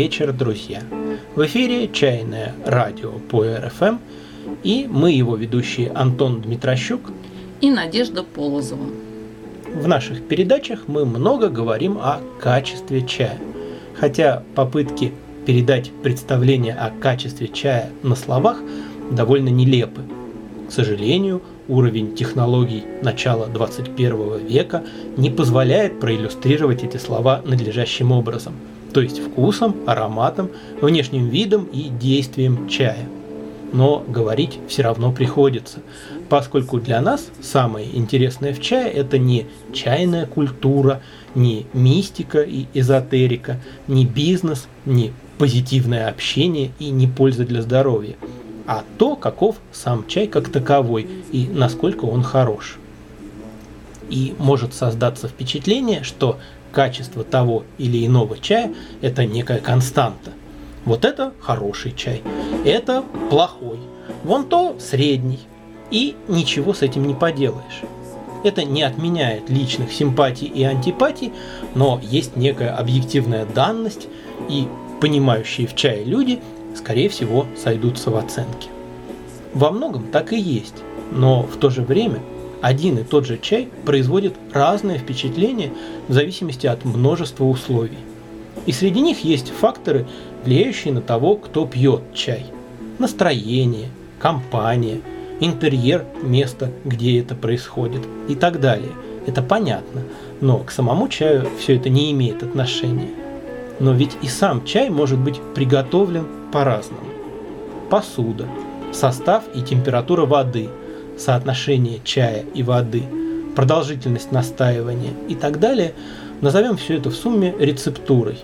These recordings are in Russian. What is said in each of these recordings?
Вечер, друзья! В эфире «Чайное радио» по РФМ, и мы его ведущие Антон Дмитрощук и Надежда Полозова. В наших передачах мы много говорим о качестве чая. Хотя попытки передать представление о качестве чая на словах довольно нелепы. К сожалению, уровень технологий начала 21 века не позволяет проиллюстрировать эти слова надлежащим образом, то есть вкусом, ароматом, внешним видом и действием чая. Но говорить все равно приходится, поскольку для нас самое интересное в чае это не чайная культура, не мистика и эзотерика, не бизнес, не позитивное общение и не польза для здоровья – а то, каков сам чай как таковой и насколько он хорош. И может создаться впечатление, что качество того или иного чая – это некая константа. Вот это хороший чай, это плохой, вон то средний, и ничего с этим не поделаешь. Это не отменяет личных симпатий и антипатий, но есть некая объективная данность, и понимающие в чае люди скорее всего, сойдутся в оценке. Во многом так и есть, но в то же время один и тот же чай производит разное впечатление в зависимости от множества условий. И среди них есть факторы, влияющие на того, кто пьет чай. Настроение, компания, интерьер места, где это происходит и так далее. Это понятно, но к самому чаю все это не имеет отношения. Но ведь и сам чай может быть приготовлен по-разному. Посуда, состав и температура воды, соотношение чая и воды, продолжительность настаивания и так далее, назовем все это в сумме рецептурой.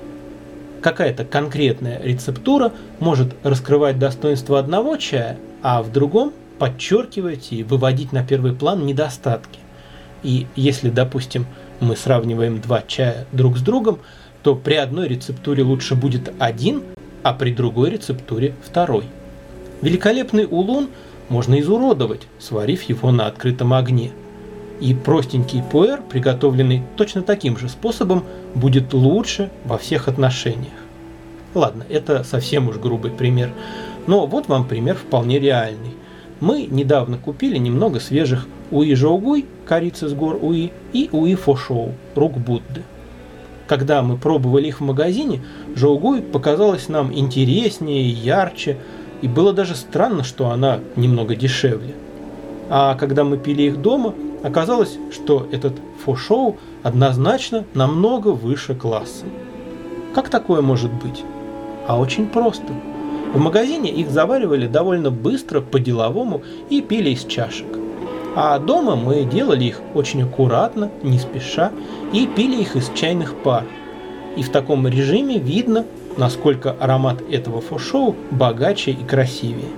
Какая-то конкретная рецептура может раскрывать достоинство одного чая, а в другом подчеркивать и выводить на первый план недостатки. И если, допустим, мы сравниваем два чая друг с другом, то при одной рецептуре лучше будет один, а при другой рецептуре второй. Великолепный улун можно изуродовать, сварив его на открытом огне. И простенький пуэр, приготовленный точно таким же способом, будет лучше во всех отношениях. Ладно, это совсем уж грубый пример, но вот вам пример вполне реальный. Мы недавно купили немного свежих уи жоугуй, корицы с гор уи, и уи фошоу, рук Будды. Когда мы пробовали их в магазине, Жоугуй показалась нам интереснее, ярче, и было даже странно, что она немного дешевле. А когда мы пили их дома, оказалось, что этот фо-шоу однозначно намного выше класса. Как такое может быть? А очень просто. В магазине их заваривали довольно быстро, по-деловому и пили из чашек. А дома мы делали их очень аккуратно, не спеша, и пили их из чайных пар. И в таком режиме видно, насколько аромат этого фошоу богаче и красивее.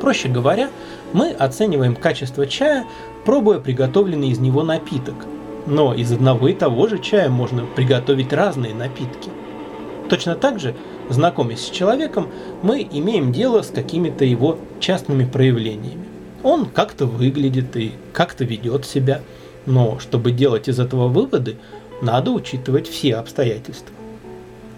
Проще говоря, мы оцениваем качество чая, пробуя приготовленный из него напиток. Но из одного и того же чая можно приготовить разные напитки. Точно так же, знакомясь с человеком, мы имеем дело с какими-то его частными проявлениями. Он как-то выглядит и как-то ведет себя, но чтобы делать из этого выводы, надо учитывать все обстоятельства.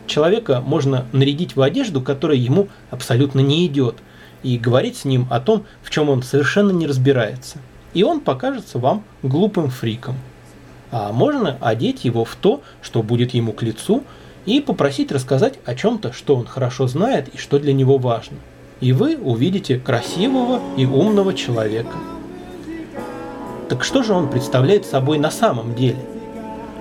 Человека можно нарядить в одежду, которая ему абсолютно не идет, и говорить с ним о том, в чем он совершенно не разбирается. И он покажется вам глупым фриком. А можно одеть его в то, что будет ему к лицу, и попросить рассказать о чем-то, что он хорошо знает и что для него важно – и вы увидите красивого и умного человека. Так что же он представляет собой на самом деле?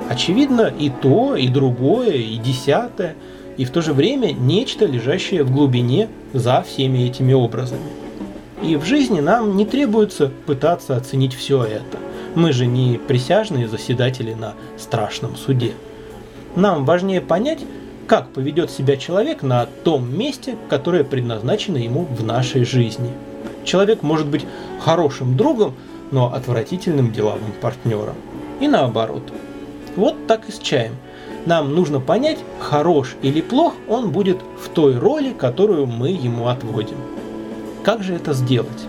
Очевидно, и то, и другое, и десятое, и в то же время нечто, лежащее в глубине за всеми этими образами. И в жизни нам не требуется пытаться оценить все это. Мы же не присяжные заседатели на страшном суде. Нам важнее понять, как поведет себя человек на том месте, которое предназначено ему в нашей жизни. Человек может быть хорошим другом, но отвратительным деловым партнером. И наоборот. Вот так и с чаем. Нам нужно понять, хорош или плох он будет в той роли, которую мы ему отводим. Как же это сделать?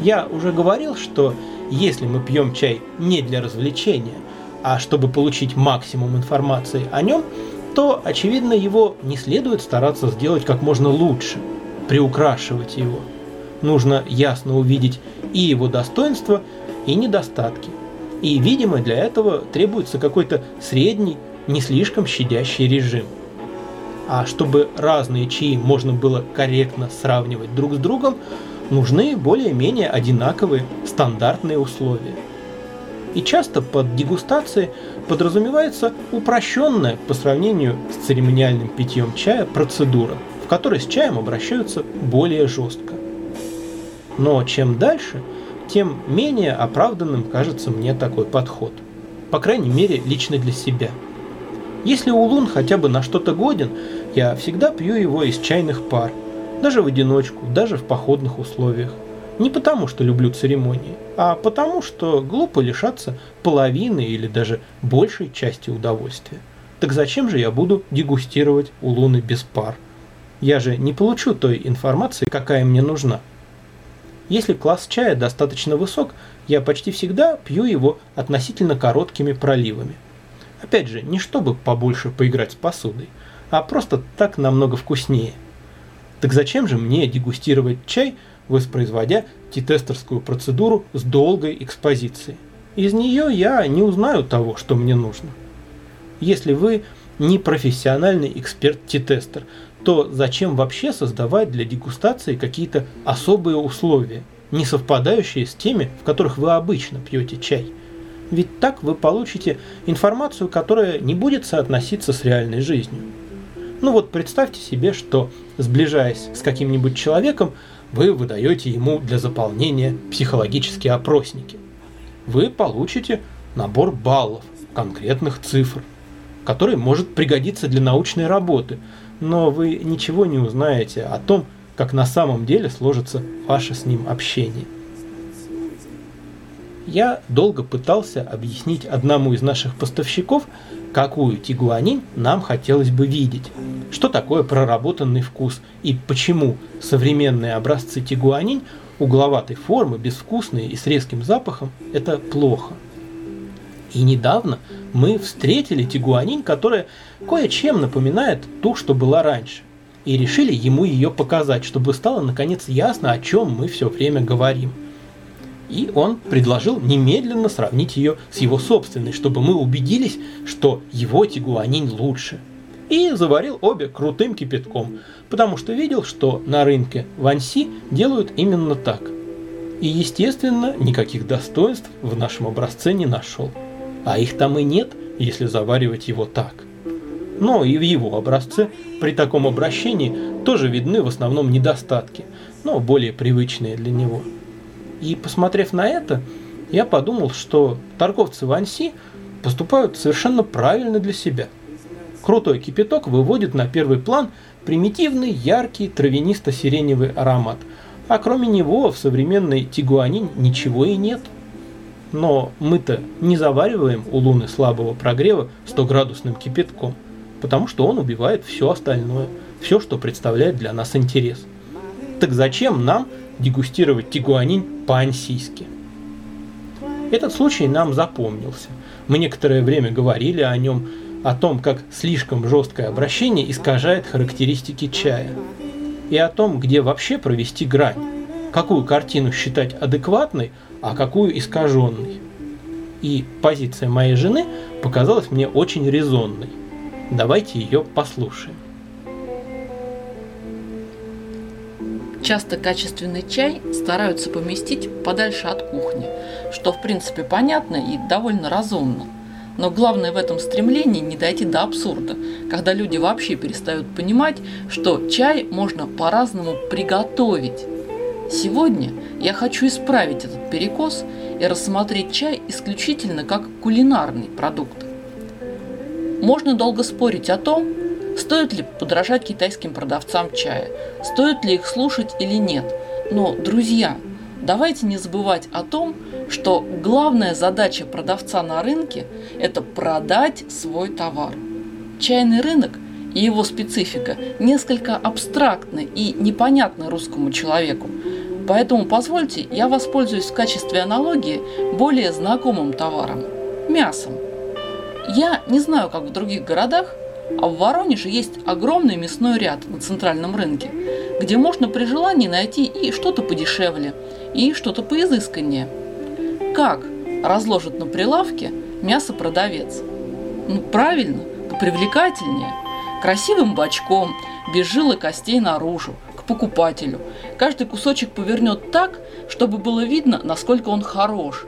Я уже говорил, что если мы пьем чай не для развлечения, а чтобы получить максимум информации о нем – то, очевидно, его не следует стараться сделать как можно лучше, приукрашивать его. Нужно ясно увидеть и его достоинства, и недостатки. И, видимо, для этого требуется какой-то средний, не слишком щадящий режим. А чтобы разные чаи можно было корректно сравнивать друг с другом, нужны более-менее одинаковые стандартные условия. И часто под дегустацией подразумевается упрощенная по сравнению с церемониальным питьем чая процедура, в которой с чаем обращаются более жестко. Но чем дальше, тем менее оправданным кажется мне такой подход. По крайней мере, лично для себя. Если улун хотя бы на что-то годен, я всегда пью его из чайных пар, даже в одиночку, даже в походных условиях. Не потому, что люблю церемонии, а потому, что глупо лишаться половины или даже большей части удовольствия. Так зачем же я буду дегустировать улуны без пар? Я же не получу той информации, какая мне нужна. Если класс чая достаточно высок, я почти всегда пью его относительно короткими проливами. Опять же, не чтобы побольше поиграть с посудой, а просто так намного вкуснее. Так зачем же мне дегустировать чай, воспроизводя тетестерскую процедуру с долгой экспозицией? Из нее я не узнаю того, что мне нужно. Если вы не профессиональный эксперт-тетестер, то зачем вообще создавать для дегустации какие-то особые условия, не совпадающие с теми, в которых вы обычно пьете чай? Ведь так вы получите информацию, которая не будет соотноситься с реальной жизнью. Ну вот представьте себе, что сближаясь с каким-нибудь человеком, вы выдаете ему для заполнения психологические опросники. Вы получите набор баллов, конкретных цифр, который может пригодиться для научной работы, но вы ничего не узнаете о том, как на самом деле сложится ваше с ним общение. Я долго пытался объяснить одному из наших поставщиков, какую тигуанин нам хотелось бы видеть, что такое проработанный вкус и почему современные образцы тигуанин угловатой формы, безвкусные и с резким запахом – это плохо. И недавно мы встретили тигуанин, которая кое-чем напоминает ту, что была раньше. И решили ему ее показать, чтобы стало наконец ясно, о чем мы все время говорим. И он предложил немедленно сравнить ее с его собственной, чтобы мы убедились, что его тигуанин лучше. И заварил обе крутым кипятком, потому что видел, что на рынке Ванси делают именно так. И, естественно, никаких достоинств в нашем образце не нашел. А их там и нет, если заваривать его так. Но и в его образце при таком обращении тоже видны в основном недостатки, но более привычные для него. И посмотрев на это, я подумал, что торговцы Ванси поступают совершенно правильно для себя. Крутой кипяток выводит на первый план примитивный, яркий, травянисто-сиреневый аромат, а кроме него в современной тигуанин ничего и нет – но мы-то не завариваем у Луны слабого прогрева 100-градусным кипятком, потому что он убивает все остальное, все, что представляет для нас интерес. Так зачем нам дегустировать тигуанин по-ансийски? Этот случай нам запомнился. Мы некоторое время говорили о нем, о том, как слишком жесткое обращение искажает характеристики чая, и о том, где вообще провести грань, какую картину считать адекватной, а какую искаженной. И позиция моей жены показалась мне очень резонной. Давайте ее послушаем. Часто качественный чай стараются поместить подальше от кухни, что в принципе понятно и довольно разумно. Но главное в этом стремлении не дойти до абсурда, когда люди вообще перестают понимать, что чай можно по-разному приготовить. Сегодня я хочу исправить этот перекос и рассмотреть чай исключительно как кулинарный продукт. Можно долго спорить о том, стоит ли подражать китайским продавцам чая, стоит ли их слушать или нет. Но, друзья, давайте не забывать о том, что главная задача продавца на рынке – это продать свой товар. Чайный рынок и его специфика несколько абстрактны и непонятны русскому человеку, Поэтому позвольте, я воспользуюсь в качестве аналогии более знакомым товаром – мясом. Я не знаю, как в других городах, А в Воронеже есть огромный мясной ряд на центральном рынке, где можно при желании найти и что-то подешевле, и что-то поизысканнее. Как разложит на прилавке мясо продавец? Ну, правильно, привлекательнее, красивым бочком, без и костей наружу, к покупателю. Каждый кусочек повернет так, чтобы было видно, насколько он хорош.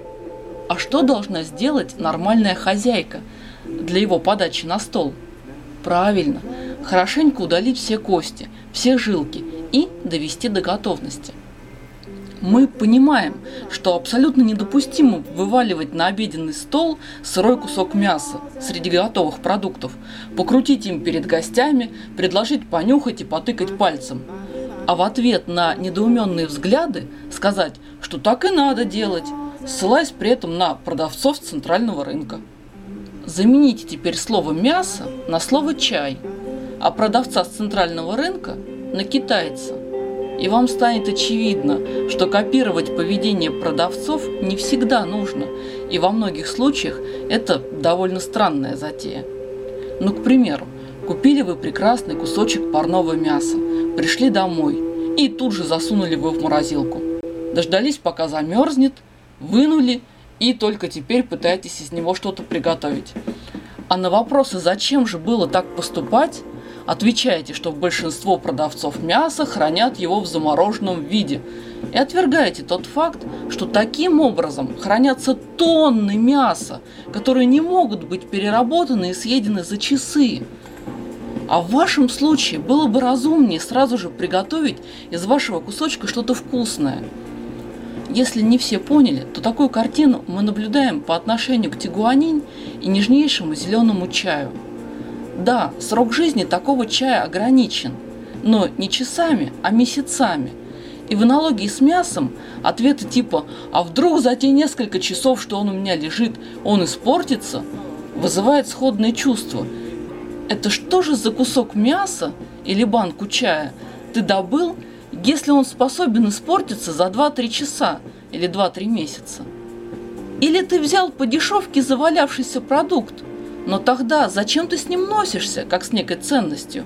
А что должна сделать нормальная хозяйка для его подачи на стол? Правильно, хорошенько удалить все кости, все жилки и довести до готовности. Мы понимаем, что абсолютно недопустимо вываливать на обеденный стол сырой кусок мяса среди готовых продуктов, покрутить им перед гостями, предложить понюхать и потыкать пальцем. А в ответ на недоуменные взгляды сказать, что так и надо делать, ссылаясь при этом на продавцов центрального рынка. Замените теперь слово «мясо» на слово «чай», а продавца с центрального рынка на китайца. И вам станет очевидно, что копировать поведение продавцов не всегда нужно, и во многих случаях это довольно странная затея. Ну, к примеру, купили вы прекрасный кусочек парного мяса, пришли домой и тут же засунули его в морозилку. Дождались, пока замерзнет, вынули и только теперь пытаетесь из него что-то приготовить. А на вопросы, зачем же было так поступать, Отвечаете, что большинство продавцов мяса хранят его в замороженном виде. И отвергаете тот факт, что таким образом хранятся тонны мяса, которые не могут быть переработаны и съедены за часы. А в вашем случае было бы разумнее сразу же приготовить из вашего кусочка что-то вкусное. Если не все поняли, то такую картину мы наблюдаем по отношению к тигуанинь и нежнейшему зеленому чаю – да, срок жизни такого чая ограничен, но не часами, а месяцами. И в аналогии с мясом ответы типа «А вдруг за те несколько часов, что он у меня лежит, он испортится?» вызывает сходные чувства. Это что же за кусок мяса или банку чая ты добыл, если он способен испортиться за 2-3 часа или 2-3 месяца? Или ты взял по дешевке завалявшийся продукт, но тогда зачем ты с ним носишься, как с некой ценностью?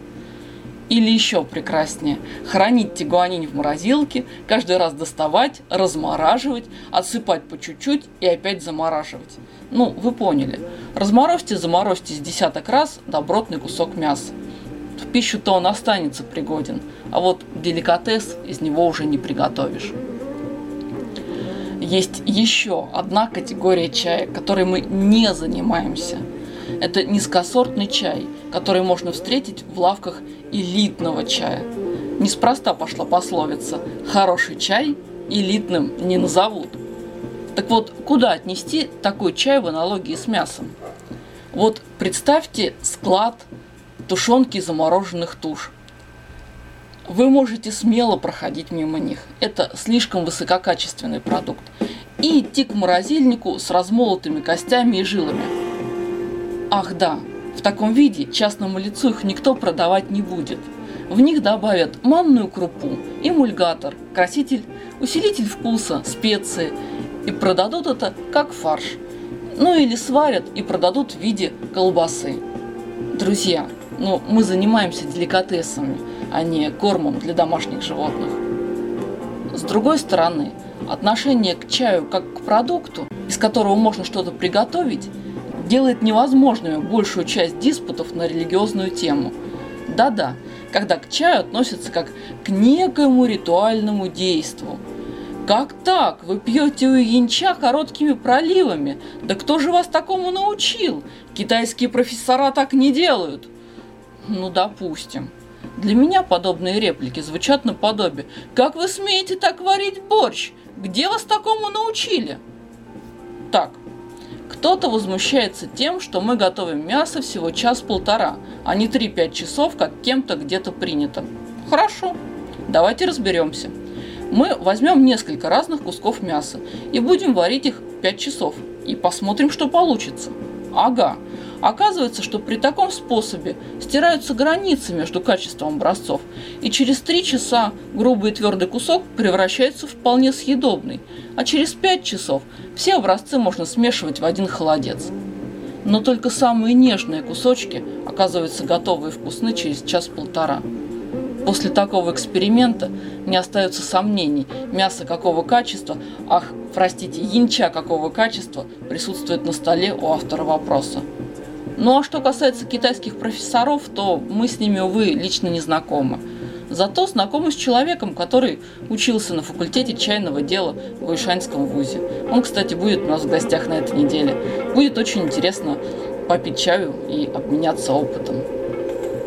Или еще прекраснее, хранить тигуанин в морозилке, каждый раз доставать, размораживать, отсыпать по чуть-чуть и опять замораживать. Ну, вы поняли. Разморозьте, заморозьте с десяток раз добротный кусок мяса. В пищу-то он останется пригоден, а вот деликатес из него уже не приготовишь. Есть еще одна категория чая, которой мы не занимаемся – это низкосортный чай, который можно встретить в лавках элитного чая. Неспроста пошла пословица «хороший чай элитным не назовут». Так вот, куда отнести такой чай в аналогии с мясом? Вот представьте склад тушенки замороженных туш. Вы можете смело проходить мимо них. Это слишком высококачественный продукт. И идти к морозильнику с размолотыми костями и жилами. Ах да, в таком виде частному лицу их никто продавать не будет. В них добавят манную крупу, эмульгатор, краситель, усилитель вкуса, специи и продадут это как фарш. Ну или сварят и продадут в виде колбасы. Друзья, ну мы занимаемся деликатесами, а не кормом для домашних животных. С другой стороны, отношение к чаю как к продукту, из которого можно что-то приготовить, делает невозможными большую часть диспутов на религиозную тему. Да-да, когда к чаю относятся как к некоему ритуальному действу. Как так? Вы пьете у янча короткими проливами? Да кто же вас такому научил? Китайские профессора так не делают. Ну, допустим. Для меня подобные реплики звучат наподобие «Как вы смеете так варить борщ? Где вас такому научили?» Так, кто-то возмущается тем, что мы готовим мясо всего час-полтора, а не 3-5 часов, как кем-то где-то принято. Хорошо, давайте разберемся. Мы возьмем несколько разных кусков мяса и будем варить их 5 часов. И посмотрим, что получится. Ага, Оказывается, что при таком способе стираются границы между качеством образцов, и через 3 часа грубый и твердый кусок превращается в вполне съедобный, а через 5 часов все образцы можно смешивать в один холодец. Но только самые нежные кусочки оказываются готовы и вкусны через час-полтора. После такого эксперимента не остается сомнений, мясо какого качества, ах, простите, янча какого качества присутствует на столе у автора вопроса. Ну а что касается китайских профессоров, то мы с ними, увы, лично не знакомы. Зато знакомы с человеком, который учился на факультете чайного дела в Уишанском вузе. Он, кстати, будет у нас в гостях на этой неделе. Будет очень интересно попить чаю и обменяться опытом.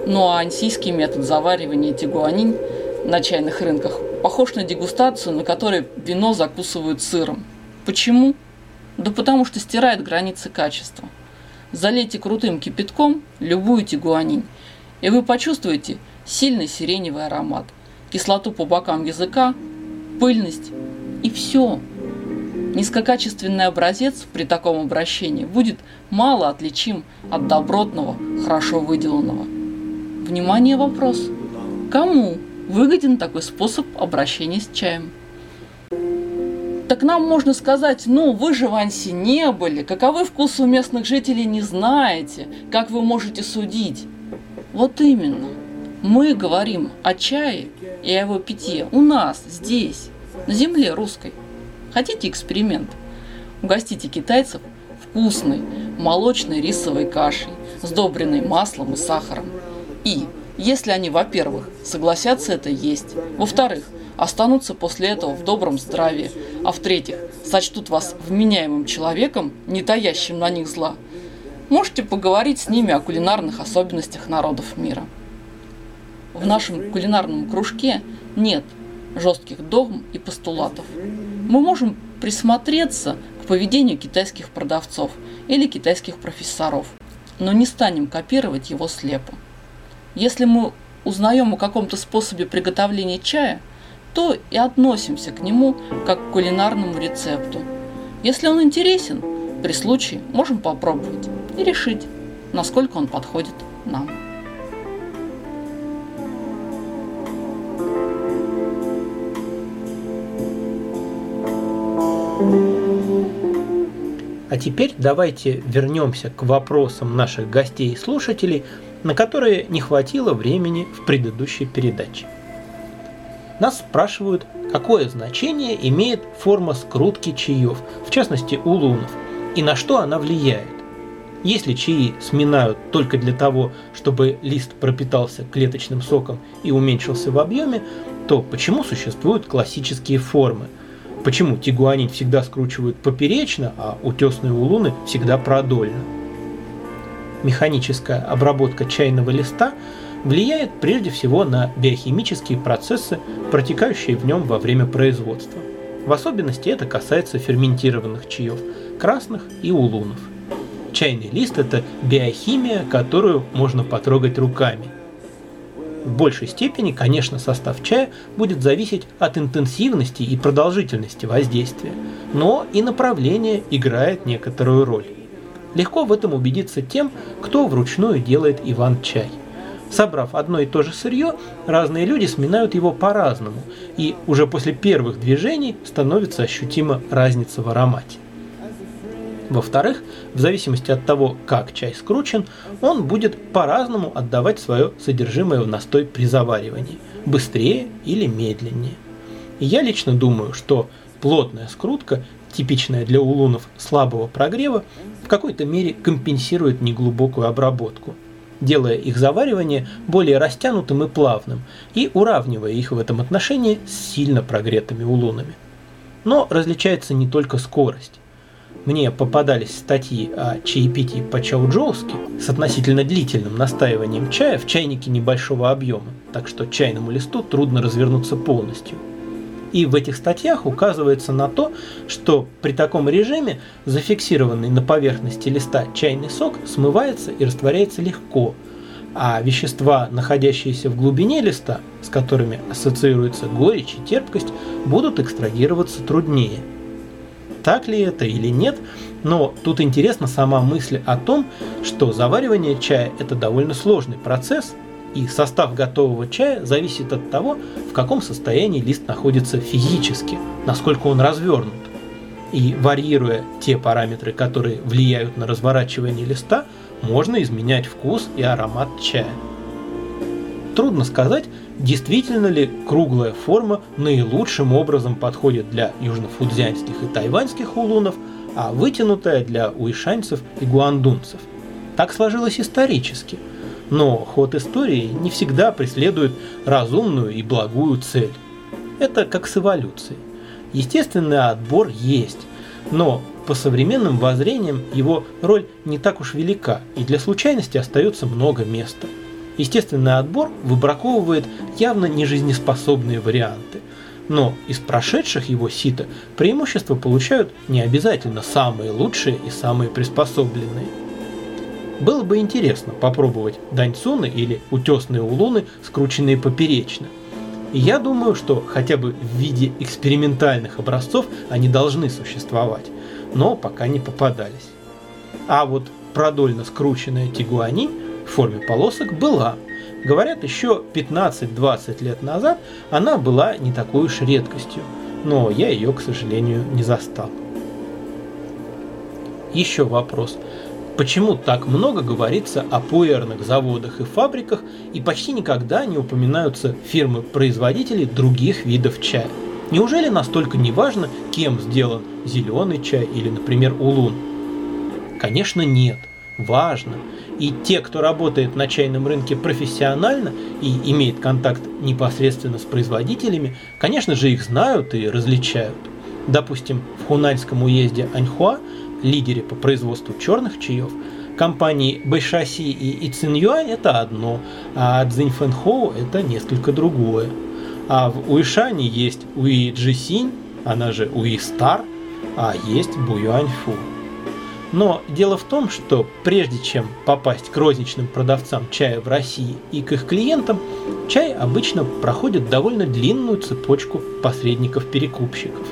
Ну а ансийский метод заваривания тигуанинь на чайных рынках похож на дегустацию, на которой вино закусывают сыром. Почему? Да потому что стирает границы качества. Залейте крутым кипятком любую тигуанинь, и вы почувствуете сильный сиреневый аромат, кислоту по бокам языка, пыльность и все. Низкокачественный образец при таком обращении будет мало отличим от добротного, хорошо выделанного. Внимание, вопрос. Кому выгоден такой способ обращения с чаем? Так нам можно сказать, ну вы же в Анси не были, каковы вкусы у местных жителей не знаете, как вы можете судить? Вот именно. Мы говорим о чае и о его питье у нас, здесь, на земле русской. Хотите эксперимент? Угостите китайцев вкусной молочной рисовой кашей, сдобренной маслом и сахаром. И, если они, во-первых, согласятся это есть, во-вторых, останутся после этого в добром здравии, а в-третьих, сочтут вас вменяемым человеком, не таящим на них зла, можете поговорить с ними о кулинарных особенностях народов мира. В нашем кулинарном кружке нет жестких догм и постулатов. Мы можем присмотреться к поведению китайских продавцов или китайских профессоров, но не станем копировать его слепо. Если мы узнаем о каком-то способе приготовления чая, то и относимся к нему как к кулинарному рецепту. Если он интересен, при случае можем попробовать и решить, насколько он подходит нам. А теперь давайте вернемся к вопросам наших гостей и слушателей – на которые не хватило времени в предыдущей передаче. Нас спрашивают, какое значение имеет форма скрутки чаев, в частности улунов, и на что она влияет. Если чаи сминают только для того, чтобы лист пропитался клеточным соком и уменьшился в объеме, то почему существуют классические формы? Почему тигуанин всегда скручивают поперечно, а утесные улуны всегда продольно? механическая обработка чайного листа влияет прежде всего на биохимические процессы, протекающие в нем во время производства. В особенности это касается ферментированных чаев, красных и улунов. Чайный лист – это биохимия, которую можно потрогать руками. В большей степени, конечно, состав чая будет зависеть от интенсивности и продолжительности воздействия, но и направление играет некоторую роль. Легко в этом убедиться тем, кто вручную делает Иван-чай. Собрав одно и то же сырье, разные люди сминают его по-разному, и уже после первых движений становится ощутима разница в аромате. Во-вторых, в зависимости от того, как чай скручен, он будет по-разному отдавать свое содержимое в настой при заваривании, быстрее или медленнее. Я лично думаю, что плотная скрутка типичная для улунов слабого прогрева, в какой-то мере компенсирует неглубокую обработку, делая их заваривание более растянутым и плавным и уравнивая их в этом отношении с сильно прогретыми улунами. Но различается не только скорость. Мне попадались статьи о чаепитии по-чауджоуски с относительно длительным настаиванием чая в чайнике небольшого объема, так что чайному листу трудно развернуться полностью – и в этих статьях указывается на то, что при таком режиме зафиксированный на поверхности листа чайный сок смывается и растворяется легко, а вещества, находящиеся в глубине листа, с которыми ассоциируется горечь и терпкость, будут экстрадироваться труднее. Так ли это или нет, но тут интересна сама мысль о том, что заваривание чая – это довольно сложный процесс, и состав готового чая зависит от того, в каком состоянии лист находится физически, насколько он развернут. И варьируя те параметры, которые влияют на разворачивание листа, можно изменять вкус и аромат чая. Трудно сказать, действительно ли круглая форма наилучшим образом подходит для южнофудзянских и тайваньских улунов, а вытянутая для уишанцев и гуандунцев. Так сложилось исторически. Но ход истории не всегда преследует разумную и благую цель. Это как с эволюцией. Естественный отбор есть, но по современным воззрениям его роль не так уж велика, и для случайности остается много места – Естественный отбор выбраковывает явно нежизнеспособные варианты, но из прошедших его сита преимущество получают не обязательно самые лучшие и самые приспособленные. Было бы интересно попробовать даньцуны или утесные улуны, скрученные поперечно. И я думаю, что хотя бы в виде экспериментальных образцов они должны существовать, но пока не попадались. А вот продольно скрученная тигуани – в форме полосок была. Говорят, еще 15-20 лет назад она была не такой уж редкостью, но я ее, к сожалению, не застал. Еще вопрос. Почему так много говорится о пуэрных заводах и фабриках и почти никогда не упоминаются фирмы-производители других видов чая? Неужели настолько не важно, кем сделан зеленый чай или, например, улун? Конечно, нет. Важно. И те, кто работает на чайном рынке профессионально и имеет контакт непосредственно с производителями, конечно же их знают и различают. Допустим, в Хунаньском уезде Аньхуа, лидере по производству черных чаев, компании Бэйшаси и Ицинюань это одно, а Цзиньфэнхоу это несколько другое. А в Уишане есть Уи Джисинь, она же Уи Стар, а есть Буюаньфу. Но дело в том, что прежде чем попасть к розничным продавцам чая в России и к их клиентам, чай обычно проходит довольно длинную цепочку посредников-перекупщиков.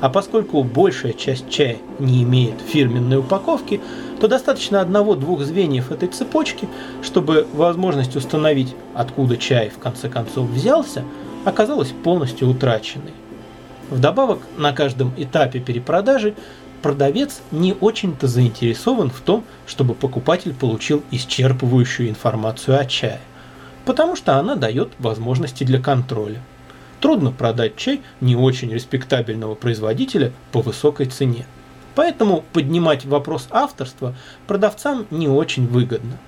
А поскольку большая часть чая не имеет фирменной упаковки, то достаточно одного-двух звеньев этой цепочки, чтобы возможность установить, откуда чай в конце концов взялся, оказалась полностью утраченной. Вдобавок, на каждом этапе перепродажи продавец не очень-то заинтересован в том, чтобы покупатель получил исчерпывающую информацию о чае, потому что она дает возможности для контроля. Трудно продать чай не очень респектабельного производителя по высокой цене. Поэтому поднимать вопрос авторства продавцам не очень выгодно.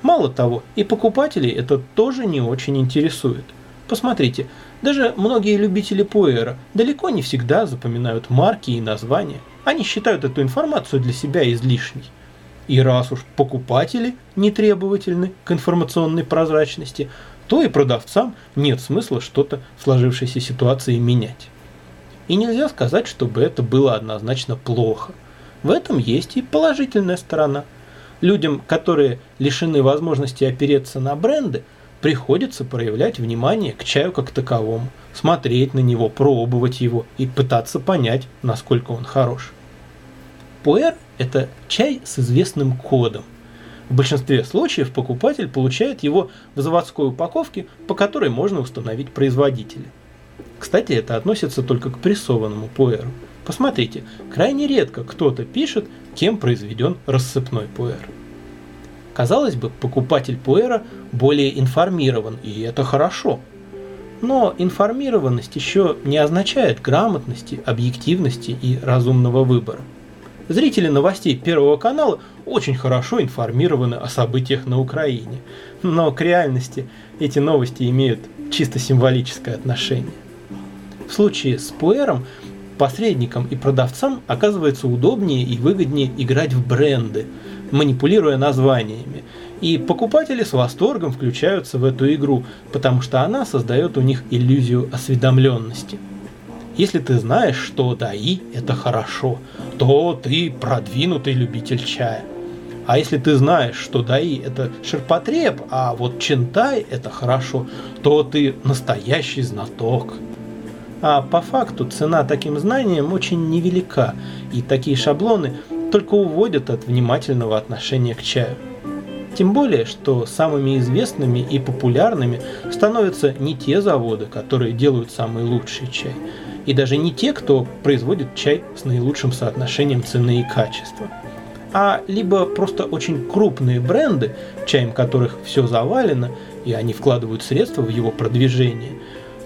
Мало того, и покупателей это тоже не очень интересует. Посмотрите, даже многие любители пуэра далеко не всегда запоминают марки и названия – они считают эту информацию для себя излишней. И раз уж покупатели не требовательны к информационной прозрачности, то и продавцам нет смысла что-то в сложившейся ситуации менять. И нельзя сказать, чтобы это было однозначно плохо. В этом есть и положительная сторона. Людям, которые лишены возможности опереться на бренды, приходится проявлять внимание к чаю как таковому, смотреть на него, пробовать его и пытаться понять, насколько он хорош. Пуэр – это чай с известным кодом. В большинстве случаев покупатель получает его в заводской упаковке, по которой можно установить производителя. Кстати, это относится только к прессованному пуэру. Посмотрите, крайне редко кто-то пишет, кем произведен рассыпной пуэр. Казалось бы, покупатель пуэра более информирован, и это хорошо. Но информированность еще не означает грамотности, объективности и разумного выбора. Зрители новостей Первого канала очень хорошо информированы о событиях на Украине, но к реальности эти новости имеют чисто символическое отношение. В случае с пуэром посредникам и продавцам оказывается удобнее и выгоднее играть в бренды – манипулируя названиями. И покупатели с восторгом включаются в эту игру, потому что она создает у них иллюзию осведомленности. Если ты знаешь, что даи – это хорошо, то ты продвинутый любитель чая. А если ты знаешь, что даи – это ширпотреб, а вот чентай – это хорошо, то ты настоящий знаток. А по факту цена таким знаниям очень невелика, и такие шаблоны только уводят от внимательного отношения к чаю. Тем более, что самыми известными и популярными становятся не те заводы, которые делают самый лучший чай. И даже не те, кто производит чай с наилучшим соотношением цены и качества, а либо просто очень крупные бренды, чаем которых все завалено, и они вкладывают средства в его продвижение,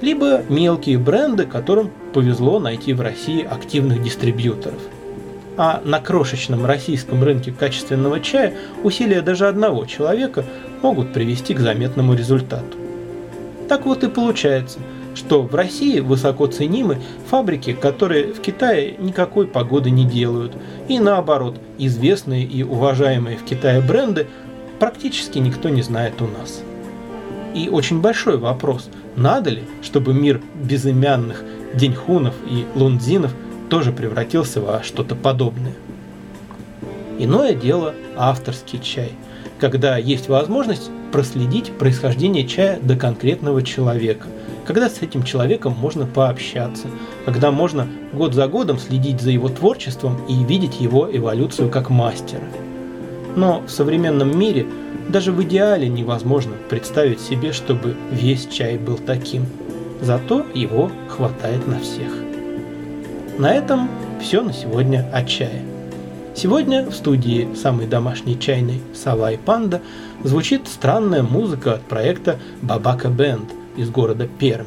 либо мелкие бренды, которым повезло найти в России активных дистрибьюторов. А на крошечном российском рынке качественного чая усилия даже одного человека могут привести к заметному результату. Так вот и получается – что в России высоко ценимы фабрики, которые в Китае никакой погоды не делают, и наоборот, известные и уважаемые в Китае бренды практически никто не знает у нас. И очень большой вопрос, надо ли, чтобы мир безымянных деньхунов и лундзинов тоже превратился во что-то подобное. Иное дело авторский чай, когда есть возможность проследить происхождение чая до конкретного человека – когда с этим человеком можно пообщаться, когда можно год за годом следить за его творчеством и видеть его эволюцию как мастера. Но в современном мире даже в идеале невозможно представить себе, чтобы весь чай был таким. Зато его хватает на всех. На этом все на сегодня о чае. Сегодня в студии самой домашней чайной «Сова и панда» звучит странная музыка от проекта «Бабака Бенд», из города Пермь.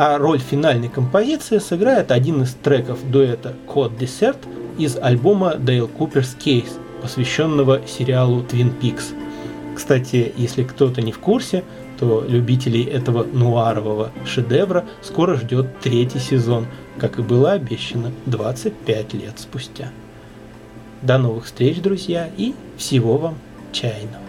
А роль финальной композиции сыграет один из треков дуэта Code Desert из альбома Dale Cooper's Case, посвященного сериалу Twin Peaks. Кстати, если кто-то не в курсе, то любителей этого нуарового шедевра скоро ждет третий сезон, как и было обещано 25 лет спустя. До новых встреч, друзья, и всего вам чайного.